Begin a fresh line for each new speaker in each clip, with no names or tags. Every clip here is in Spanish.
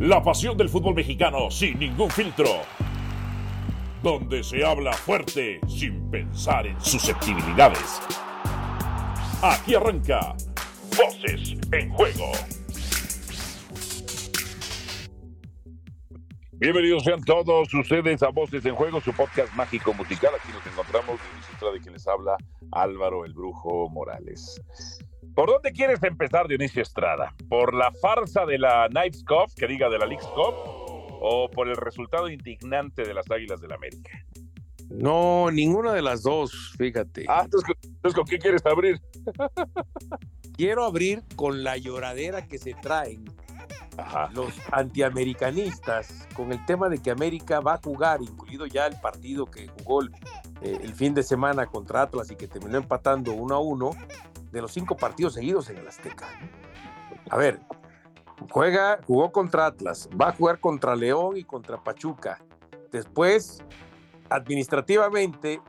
La pasión del fútbol mexicano sin ningún filtro. Donde se habla fuerte sin pensar en susceptibilidades. Aquí arranca Voces en Juego. Bienvenidos sean todos ustedes a Voces en Juego, su podcast mágico musical. Aquí nos encontramos de de quien les habla Álvaro el Brujo Morales. ¿Por dónde quieres empezar, Dionisio Estrada? ¿Por la farsa de la Knights Cup, que diga de la Leagues Cup, o por el resultado indignante de las Águilas del la América?
No, ninguna de las dos, fíjate.
Ah, entonces, ¿con qué quieres abrir?
Quiero abrir con la lloradera que se traen los antiamericanistas con el tema de que América va a jugar, incluido ya el partido que jugó el, eh, el fin de semana contra Atlas y que terminó empatando uno a uno, de los cinco partidos seguidos en el Azteca. A ver, juega, jugó contra Atlas, va a jugar contra León y contra Pachuca. Después, administrativamente,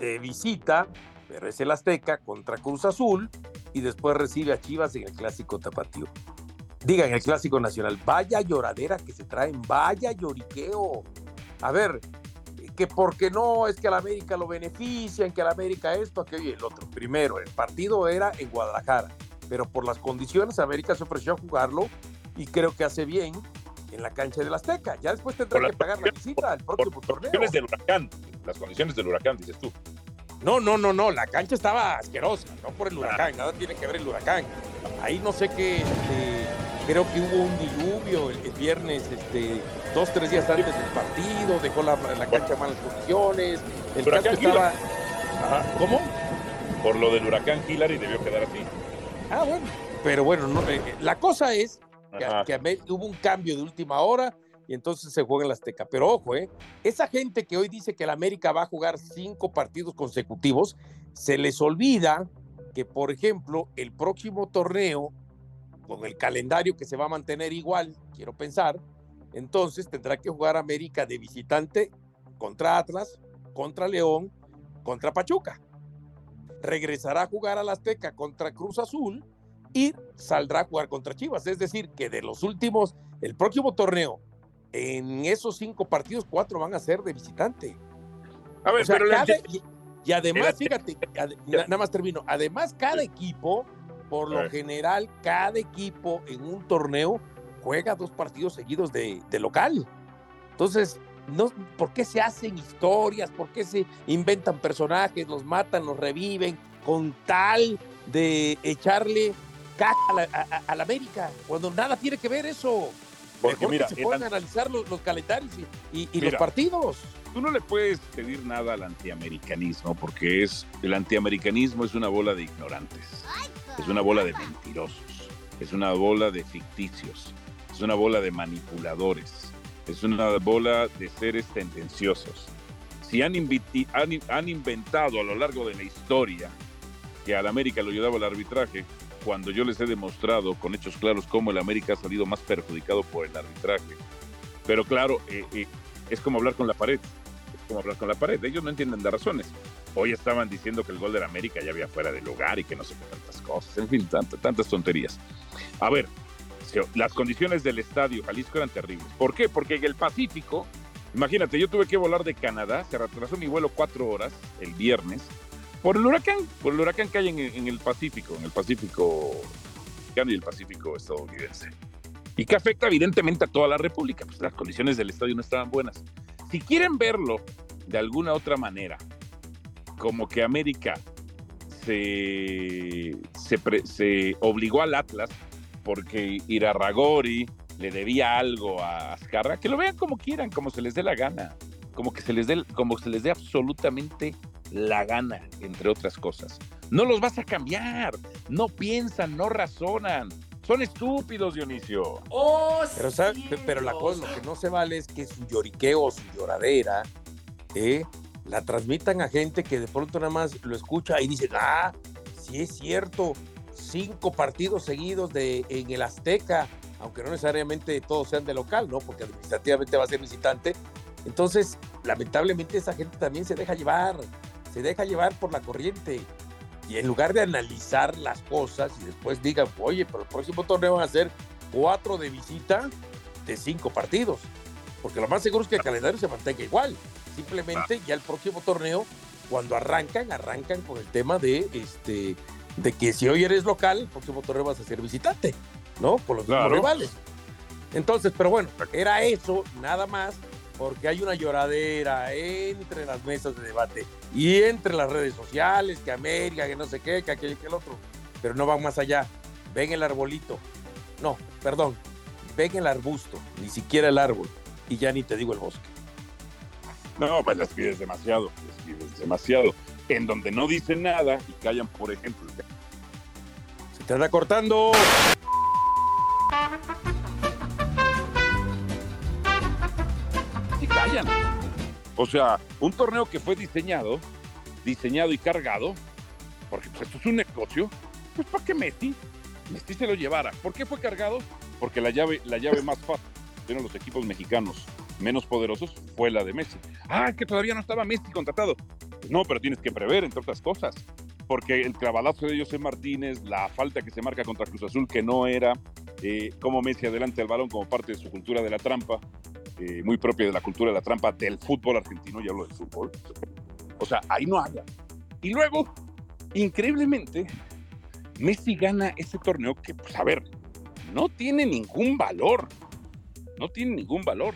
de visita, pero es el Azteca contra Cruz Azul y después recibe a Chivas en el clásico tapatío. Diga, en el clásico nacional, vaya lloradera que se traen, vaya lloriqueo. A ver, que porque no es que a la América lo benefician, que a la América esto, aquello y el otro. Primero, el partido era en Guadalajara, pero por las condiciones América se ofreció a jugarlo y creo que hace bien en la cancha del Azteca. Ya después tendrá que pagar la visita al próximo
por, torneo. Condiciones del huracán, las condiciones del huracán, dices tú.
No, no, no, no, la cancha estaba asquerosa, no por el huracán, nada tiene que ver el huracán. Ahí no sé qué, este, creo que hubo un diluvio el, viernes, este, dos, tres días antes del partido, dejó la, cancha en malas condiciones, el campo estaba... ¿Cómo?
Por lo del huracán Hillary debió quedar así.
Ah, bueno, pero bueno, no, eh, eh, la cosa es que, hubo un cambio de última hora y entonces se juega en la Azteca. Pero ojo, ¿eh? esa gente que hoy dice que la América va a jugar cinco partidos consecutivos, se les olvida que, por ejemplo, el próximo torneo, con el calendario que se va a mantener igual, quiero pensar, entonces tendrá que jugar América de visitante contra Atlas, contra León, contra Pachuca. Regresará a jugar a la Azteca contra Cruz Azul y saldrá a jugar contra Chivas. Es decir, que de los últimos, el próximo torneo, en esos cinco partidos, cuatro van a ser de visitante. A ver, pero y, además, fíjate, nada más termino. Además, cada equipo, por lo general, cada equipo en un torneo juega dos partidos seguidos de, local. Entonces, no, ¿por qué se hacen historias? ¿Por qué se inventan personajes, los matan, los reviven, con tal de echarle caca a la, América? Cuando nada tiene que ver eso. Porque mira, se pueden analizar los, calendarios y, los partidos.
Tú no le puedes pedir nada al antiamericanismo, porque es el antiamericanismo es una bola de ignorantes, es una bola de mentirosos, es una bola de ficticios. Es una bola de manipuladores, es una bola de seres tendenciosos. Si han, han, inventado a lo largo de la historia que al América lo ayudaba el arbitraje, cuando yo les he demostrado con hechos claros cómo el América ha salido más perjudicado por el arbitraje. Pero claro, eh, eh, es como hablar con la pared, como hablar con la pared, ellos no entienden de razones. Hoy estaban diciendo que el gol del América ya había fuera de lugar y que no sé qué tantas cosas, en fin, tantas tonterías. A ver, las condiciones del estadio Jalisco eran terribles. ¿Por qué? Porque en el Pacífico, imagínate, yo tuve que volar de Canadá, se retrasó mi vuelo cuatro horas el viernes por el huracán, por el huracán que hay en, el Pacífico, en el Pacífico y el Pacífico estadounidense. Y que afecta evidentemente a toda la República, pues las condiciones del estadio no estaban buenas. Si quieren verlo de alguna otra manera, como que América se, obligó al Atlas porque Irarragori le debía algo a Azcarra, que lo vean como quieran, como se les dé la gana, como que se les dé, como se les dé absolutamente la gana, entre otras cosas. No los vas a cambiar, no piensan, no razonan. Son estúpidos, Dionisio.
Oh, pero, pero la cosa, lo que no se vale es que su lloriqueo, su lloradera, ¿eh? la transmitan a gente que de pronto nada más lo escucha y dice, ah, sí es cierto, cinco partidos seguidos de, en el Azteca, aunque no necesariamente todos sean de local, ¿no? Porque administrativamente va a ser visitante. Entonces, lamentablemente esa gente también se deja llevar, se deja llevar por la corriente. Y en lugar de analizar las cosas y después digan, oye, pero el próximo torneo van a ser cuatro de visita, de cinco partidos. Porque lo más seguro es que el calendario se mantenga igual. Simplemente ya el próximo torneo, cuando arrancan, arrancan con el tema de este de que si hoy eres local, el próximo torneo vas a ser visitante, ¿no? Por los mismos rivales. Entonces, pero bueno, era eso, nada más, porque hay una lloradera entre las mesas de debate y entre las redes sociales, que América, que no sé qué, que aquel que el otro, pero no van más allá. Ven el arbolito. No, perdón, ven el arbusto, ni siquiera el árbol, y ya ni te digo el bosque.
No, pues les pides demasiado, les pides demasiado. En donde no dicen nada y callan, por ejemplo.
Se te anda cortando.
O sea, un torneo que fue diseñado, diseñado y cargado, porque pues, esto es un negocio, pues ¿para qué Messi? Messi se lo llevara. ¿Por qué fue cargado? Porque la llave, la llave más fácil de los equipos mexicanos menos poderosos fue la de Messi. Ah, que todavía no estaba Messi contratado. no, pero tienes que prever, entre otras cosas. Porque el clavadazo de José Martínez, la falta que se marca contra Cruz Azul, que no era eh, como Messi adelante al balón como parte de su cultura de la trampa, eh, muy propia de la cultura de la trampa del fútbol argentino, ya hablo del fútbol. O sea, ahí no habla. Y luego, increíblemente, Messi gana ese torneo que, pues a ver, no tiene ningún valor. No tiene ningún valor.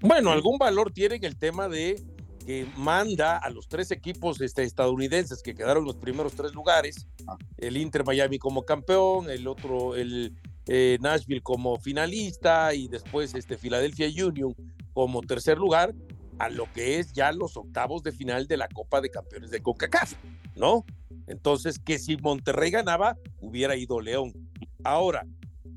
Bueno, algún valor tiene el tema de que manda a los tres equipos este, estadounidenses que quedaron en los primeros tres lugares, ah. el Inter Miami como campeón, el otro, el eh, Nashville como finalista y después este Philadelphia Union como tercer lugar, a lo que es ya los octavos de final de la Copa de Campeones de CONCACAF, ¿no? Entonces, que si Monterrey ganaba, hubiera ido León. Ahora,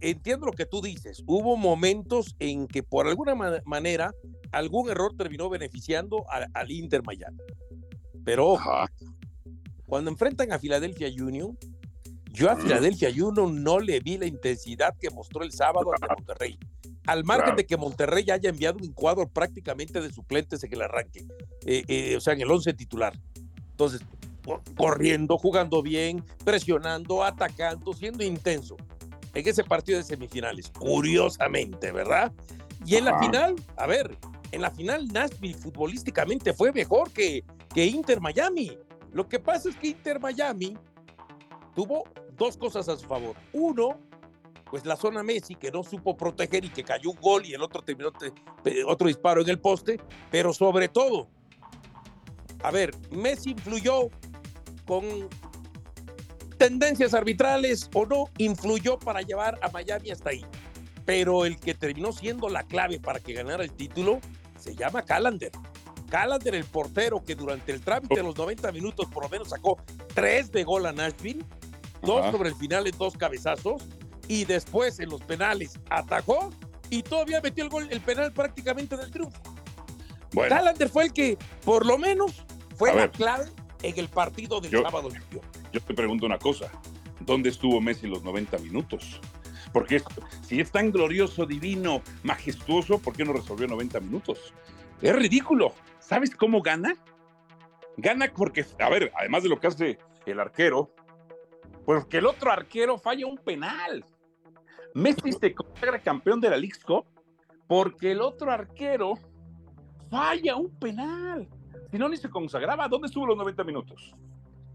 entiendo lo que tú dices. Hubo momentos en que por alguna manera algún error terminó beneficiando al Inter Miami. Pero ojo, cuando enfrentan a Philadelphia Union, yo a Philadelphia Union no le vi la intensidad que mostró el sábado ante Monterrey. Al margen de que Monterrey haya enviado un cuadro prácticamente de suplentes en el arranque, eh, eh, o sea, en el 11 titular. Entonces, corriendo, jugando bien, presionando, atacando, siendo intenso en ese partido de semifinales, curiosamente, ¿verdad? Y en la final, a ver, en la final Nashville futbolísticamente fue mejor que, que Inter Miami. Lo que pasa es que Inter Miami tuvo dos cosas a su favor. Uno, pues la zona Messi que no supo proteger y que cayó un gol y el otro terminó otro disparo en el poste, pero sobre todo, a ver, Messi influyó con tendencias arbitrales o no, influyó para llevar a Miami hasta ahí. Pero el que terminó siendo la clave para que ganara el título se llama Callender. Callender, el portero que durante el trámite de los 90 minutos por lo menos sacó tres de gol a Nashville, dos sobre el final en dos cabezazos, y después en los penales atajó y todavía metió el gol, el penal prácticamente del triunfo. Bueno. fue el que, por lo menos, fue la clave en el partido del sábado.
Yo te pregunto una cosa, ¿dónde estuvo Messi los 90 minutos? Porque si es tan glorioso, divino, majestuoso, ¿por qué no resolvió 90 minutos? Es ridículo. ¿Sabes cómo gana? Gana porque, a ver, además de lo que hace el arquero, porque el otro arquero falla un penal. Messi se consagra campeón de la League Cup porque el otro arquero falla un penal. Si no, ni se consagraba. ¿Dónde estuvo los 90 minutos?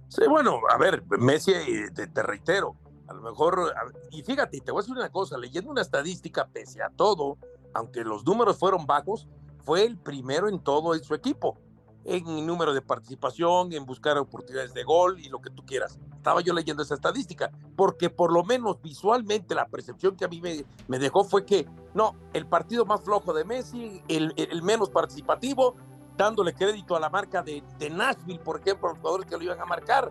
Sí, bueno, a ver, Messi, eh, te, reitero, a lo mejor, y fíjate, te voy a decir una cosa, leyendo una estadística, pese a todo, aunque los números fueron bajos, fue el primero en todo en su equipo, en número de participación, en buscar oportunidades de gol y lo que tú quieras. Estaba yo leyendo esa estadística, porque por lo menos visualmente la percepción que a mí me, me dejó fue que, no, el partido más flojo de Messi, el, el menos participativo, dándole crédito a la marca de, Nashville, por ejemplo, los jugadores que lo iban a marcar,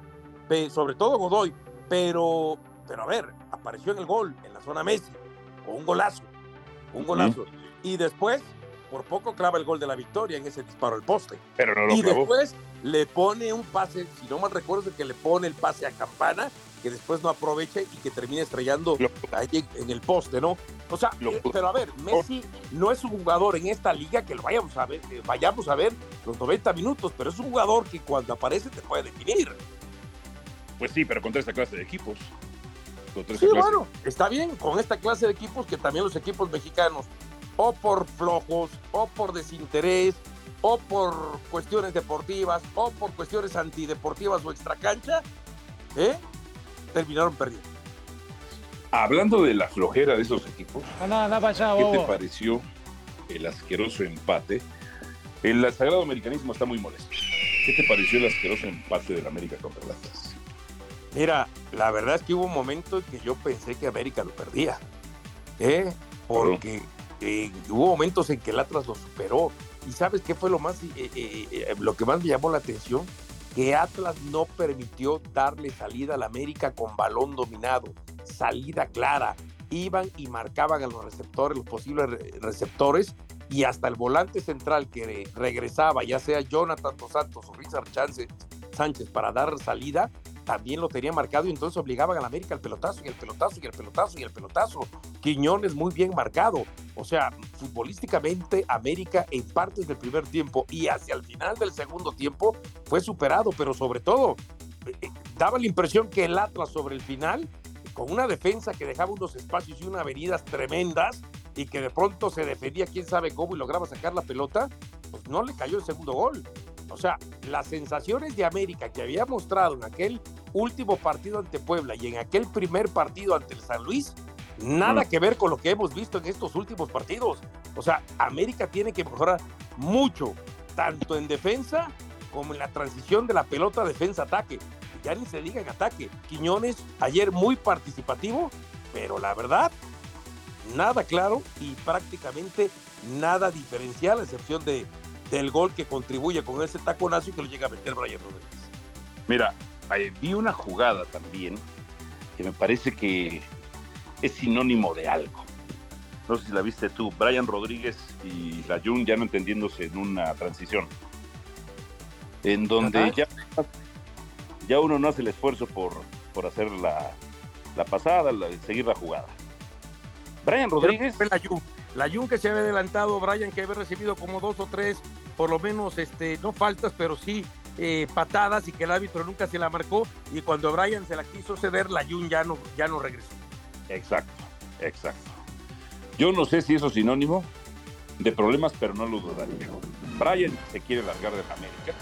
sobre todo Godoy, pero, pero a ver, apareció en el gol, en la zona Messi, con un golazo, un golazo. Y después, por poco clava el gol de la victoria en ese disparo al poste.
Pero no lo
y después le pone un pase, si no mal recuerdo, es que le pone el pase a Campana que después no aproveche y que termine estrellando ahí en el poste, ¿no? O sea, eh, pero a ver, Messi no es un jugador en esta liga que lo vayamos a ver, vayamos a ver los 90 minutos, pero es un jugador que cuando aparece te puede definir.
Pues sí, pero contra esta clase de equipos.
sí, bueno, está bien, con esta clase de equipos que también los equipos mexicanos o por flojos, o por desinterés, o por cuestiones deportivas, o por cuestiones antideportivas o extracancha, ¿eh? terminaron perdiendo.
Hablando de la flojera de esos equipos,
no,
¿qué te pareció el asqueroso empate? El sagrado americanismo está muy molesto. ¿Qué te pareció el asqueroso empate del América contra el Atlas?
Mira, la verdad es que hubo un momento en que yo pensé que América lo perdía. ¿eh? Porque eh, hubo momentos en que el Atlas lo superó. ¿Y sabes qué fue lo más eh, eh, lo que más me llamó la atención? Que Atlas no permitió darle salida al América con balón dominado, salida clara. Iban y marcaban a los receptores, los posibles receptores, y hasta el volante central que regresaba, ya sea Jonathan Dos Santos o Richard Sánchez, para dar salida, también lo tenía marcado y entonces obligaban a la América al pelotazo y el pelotazo y el pelotazo y el pelotazo. Quiñones muy bien marcado. O sea, futbolísticamente América en partes del primer tiempo y hacia el final del segundo tiempo fue superado, pero sobre todo eh, eh, daba la impresión que el Atlas sobre el final, con una defensa que dejaba unos espacios y unas avenidas tremendas y que de pronto se defendía quién sabe cómo y lograba sacar la pelota, pues no le cayó el segundo gol. O sea, las sensaciones de América que había mostrado en aquel último partido ante Puebla y en aquel primer partido ante el San Luis, nada mm. que ver con lo que hemos visto en estos últimos partidos. O sea, América tiene que mejorar mucho, tanto en defensa como en la transición de la pelota defensa-ataque. Ya ni se diga en ataque. Quiñones ayer muy participativo, pero la verdad, nada claro y prácticamente nada diferencial, a excepción de del gol que contribuye con ese taconazo y que lo llega a meter Brian Rodríguez.
Mira, vi una jugada también que me parece que es sinónimo de algo. No sé si la viste tú, Brian Rodríguez y la Jun ya no entendiéndose en una transición. En donde ya, ya uno no hace el esfuerzo por, por hacer la, la pasada, seguir la jugada. Brian Rodríguez.
la Jun. La Jun que se había adelantado, Brian que había recibido como dos o tres por lo menos, este, no faltas, pero sí eh, patadas y que el árbitro nunca se la marcó y cuando Brian se la quiso ceder, la Jun ya no, ya no regresó.
Exacto, exacto. Yo no sé si eso es sinónimo de problemas, pero no lo dudaría. Brian se quiere largar de la América,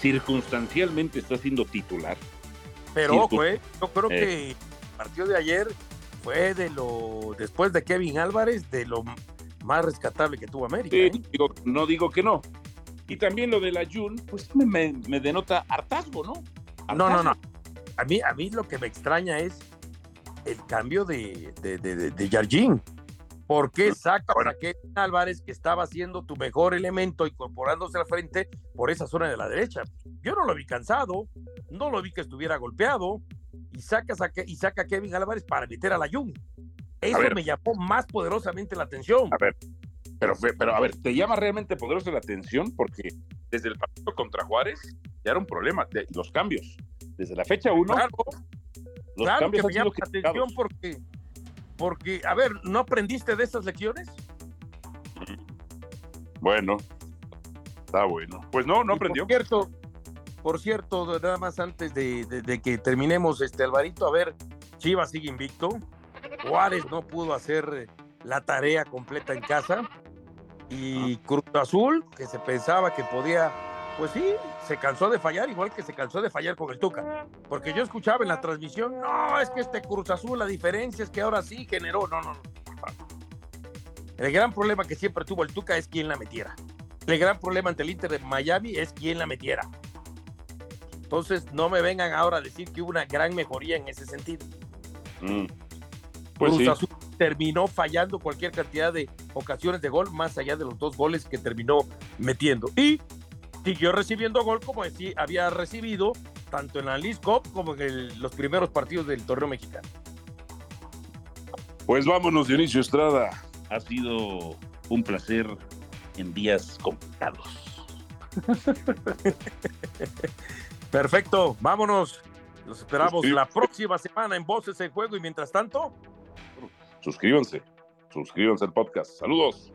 circunstancialmente está siendo titular.
Pero ojo, eh, yo creo eh. que el partido de ayer fue de lo, después de Kevin Álvarez, de lo más rescatable que tuvo América.
¿eh? no digo que no, y también lo de la Jun, pues me, denota hartazgo, ¿no?
No, no, no. A mí, a mí lo que me extraña es el cambio de, de, de, ¿Por qué sacas a Kevin Álvarez, que estaba siendo tu mejor elemento, incorporándose al frente por esa zona de la derecha? Yo no lo vi cansado, no lo vi que estuviera golpeado, y, sacas a, y saca a Kevin Álvarez para meter a la Jun. Eso me llamó más poderosamente la atención.
A ver, pero, pero a ver, ¿te llama realmente poderosa la atención? Porque desde el partido contra Juárez ya era un problema, de, los cambios. Desde la fecha 1,
claro, los cambios que me llama la atención porque, porque, a ver, ¿no aprendiste de esas lecciones?
Bueno, está bueno. Pues no, no aprendió.
Por cierto, por cierto, nada más antes de, de, que terminemos, este Alvarito, a ver, Chivas sigue invicto. Juárez no pudo hacer la tarea completa en casa. Y Cruz Azul, que se pensaba que podía, pues sí, se cansó de fallar, igual que se cansó de fallar con el Tuca. Porque yo escuchaba en la transmisión, no, es que este Cruz Azul, la diferencia es que ahora sí generó. No, no, no. El gran problema que siempre tuvo el Tuca es quién la metiera. El gran problema ante el Inter de Miami es quién la metiera. Entonces, no me vengan ahora a decir que hubo una gran mejoría en ese sentido. Mm. Pues Cruz Azul terminó fallando cualquier cantidad de ocasiones de gol, más allá de los dos goles que terminó metiendo. Y siguió recibiendo gol como había recibido tanto en la League Cup como en los primeros partidos del torneo mexicano.
Pues vámonos, Dionisio Estrada. Ha sido un placer en días complicados.
Perfecto, vámonos. Los esperamos la próxima semana en Voces en Juego y mientras tanto,
suscríbanse, suscríbanse al podcast. Saludos.